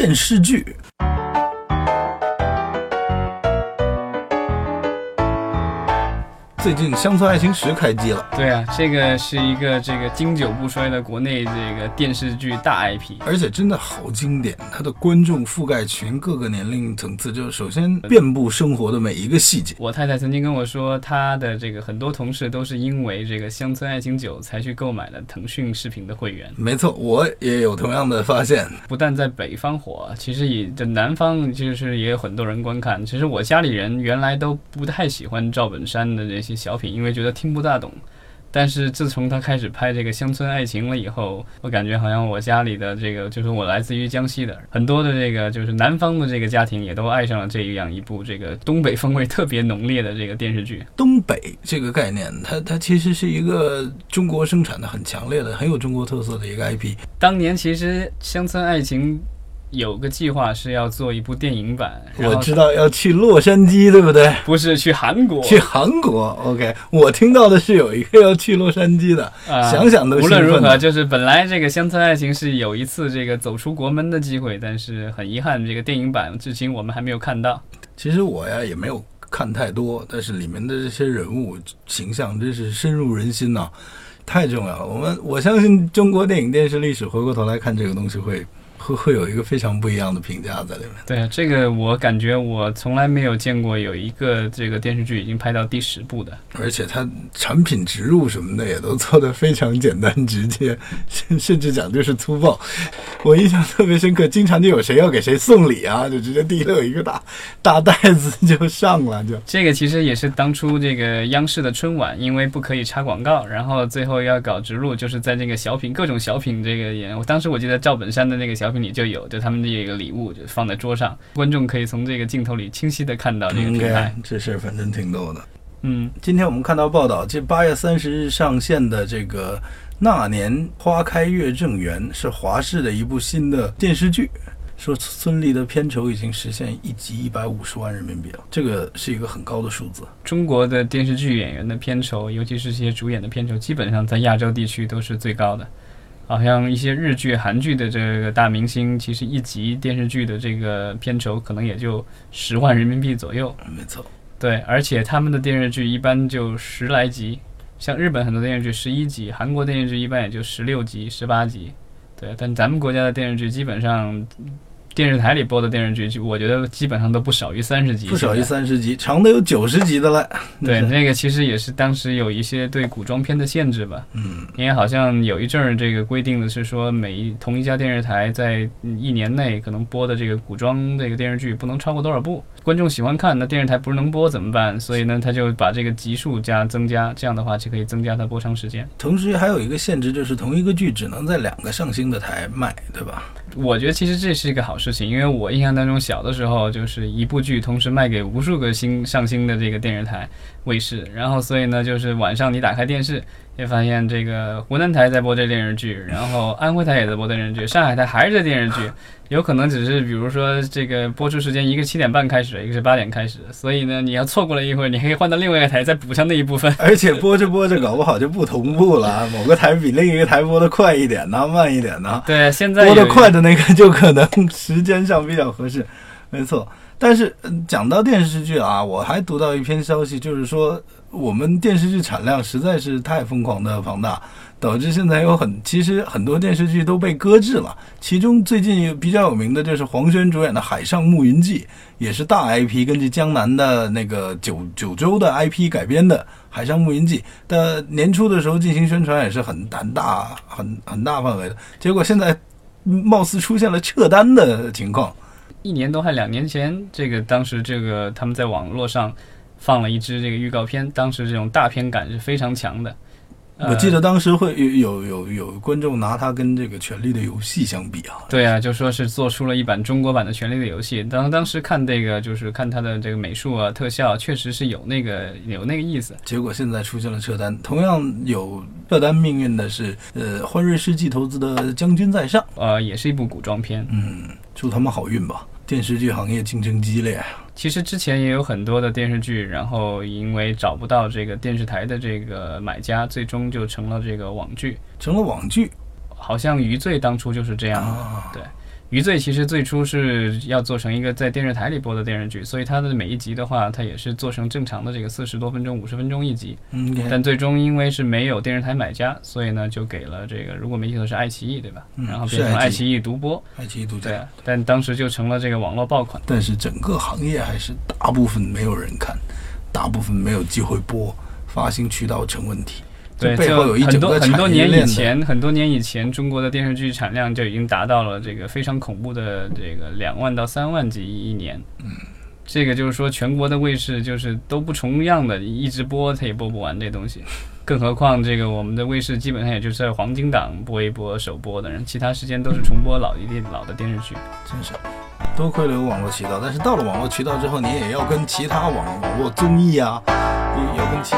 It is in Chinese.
电视剧。最近《乡村爱情十》开机了，对啊，这个是一个这个经久不衰的国内这个电视剧大 IP，而且真的好经典，它的观众覆盖群各个年龄层次，就首先遍布生活的每一个细节。我太太曾经跟我说，她的这个很多同事都是因为这个《乡村爱情九》才去购买了腾讯视频的会员。没错，我也有同样的发现。不但在北方火，其实也这南方就是也有很多人观看。其实我家里人原来都不太喜欢赵本山的这些。小品，因为觉得听不大懂，但是自从他开始拍这个乡村爱情了以后，我感觉好像我家里的这个，就是我来自于江西的很多的这个，就是南方的这个家庭也都爱上了这样一部这个东北风味特别浓烈的这个电视剧。东北这个概念，它它其实是一个中国生产的很强烈的、很有中国特色的一个 IP。当年其实乡村爱情。有个计划是要做一部电影版，我知道要去洛杉矶，对不对？不是去韩国，去韩国。OK，我听到的是有一个要去洛杉矶的，想想都无论如何，就是本来这个乡村爱情是有一次这个走出国门的机会，但是很遗憾，这个电影版至今我们还没有看到。其实我呀也没有看太多，但是里面的这些人物形象真是深入人心呐，太重要了。我们我相信中国电影电视历史，回过头来看这个东西会。会会有一个非常不一样的评价在里面。对这个，我感觉我从来没有见过有一个这个电视剧已经拍到第十部的，而且它产品植入什么的也都做得非常简单直接，甚甚至讲就是粗暴。我印象特别深刻，经常就有谁要给谁送礼啊，就直接递了一个大大袋子就上了。就这个其实也是当初这个央视的春晚，因为不可以插广告，然后最后要搞植入，就是在这个小品各种小品这个演。我当时我记得赵本山的那个小。小品里就有，就他们这个礼物就放在桌上，观众可以从这个镜头里清晰的看到这个平台。这事儿反正挺逗的。嗯，今天我们看到报道，这八月三十日上线的这个《那年花开月正圆》是华视的一部新的电视剧，说孙俪的片酬已经实现一集一百五十万人民币了，这个是一个很高的数字。中国的电视剧演员的片酬，尤其是这些主演的片酬，基本上在亚洲地区都是最高的。好像一些日剧、韩剧的这个大明星，其实一集电视剧的这个片酬可能也就十万人民币左右。没错，对，而且他们的电视剧一般就十来集，像日本很多电视剧十一集，韩国电视剧一般也就十六集、十八集。对，但咱们国家的电视剧基本上。电视台里播的电视剧，我觉得基本上都不少于三十集，不少于三十集，长的有九十集的了。对，那个其实也是当时有一些对古装片的限制吧。嗯，因为好像有一阵儿这个规定的是说，每一同一家电视台在一年内可能播的这个古装这个电视剧不能超过多少部，观众喜欢看，那电视台不是能播怎么办？所以呢，他就把这个集数加增加，这样的话就可以增加它播长时间。同时还有一个限制，就是同一个剧只能在两个上星的台卖，对吧？我觉得其实这是一个好事情，因为我印象当中小的时候就是一部剧同时卖给无数个新上新的这个电视台卫视，然后所以呢就是晚上你打开电视。会发现这个湖南台在播这电视剧，然后安徽台也在播电视剧，上海台还是这电视剧，有可能只是比如说这个播出时间一个七点半开始，一个是八点开始，所以呢你要错过了一会儿，你可以换到另外一个台再补上那一部分。而且播着播着搞不好就不同步了，某个台比另一个台播的快一点呢，慢一点呢。对，现在播的快的那个就可能时间上比较合适，没错。但是讲到电视剧啊，我还读到一篇消息，就是说。我们电视剧产量实在是太疯狂的庞大，导致现在有很其实很多电视剧都被搁置了。其中最近比较有名的就是黄轩主演的《海上牧云记》，也是大 IP，根据江南的那个九九州的 IP 改编的《海上牧云记》。的年初的时候进行宣传也是很胆大很很大范围的，结果现在貌似出现了撤单的情况。一年多还两年前，这个当时这个他们在网络上。放了一支这个预告片，当时这种大片感是非常强的。我记得当时会有有有有观众拿它跟这个《权力的游戏》相比啊。对啊，就说是做出了一版中国版的《权力的游戏》。当当时看这个，就是看它的这个美术啊、特效，确实是有那个有那个意思。结果现在出现了撤单，同样有撤单命运的是呃欢瑞世纪投资的《将军在上》，呃，也是一部古装片。嗯，祝他们好运吧。电视剧行业竞争激烈。其实之前也有很多的电视剧，然后因为找不到这个电视台的这个买家，最终就成了这个网剧，成了网剧。好像《余罪》当初就是这样的。对，余罪》其实最初是要做成一个在电视台里播的电视剧，所以它的每一集的话，它也是做成正常的这个四十多分钟、五十分钟一集。嗯，但最终因为是没有电视台买家，所以呢就给了这个，如果没记错是爱奇艺对吧？嗯然后变成爱奇艺独播。爱奇艺独对家，，但当时就成了这个网络爆款。但是整个行业还是大部分没有人看，大部分没有机会播，发行渠道成问题。对，这背后有一就很多整个很多年以。前，很多年以前，中国的电视剧产量就已经达到了这个非常恐怖的这个两万到三万集一年。嗯，这个就是说，全国的卫视就是都不重样的，一直播它也播不完这东西。更何况这个我们的卫视基本上也就是在黄金档播一播首播的人，其他时间都是重播老一电老的电视剧。真是多亏了有网络渠道，但是到了网络渠道之后，你也要跟其他网网络综艺啊，也要跟其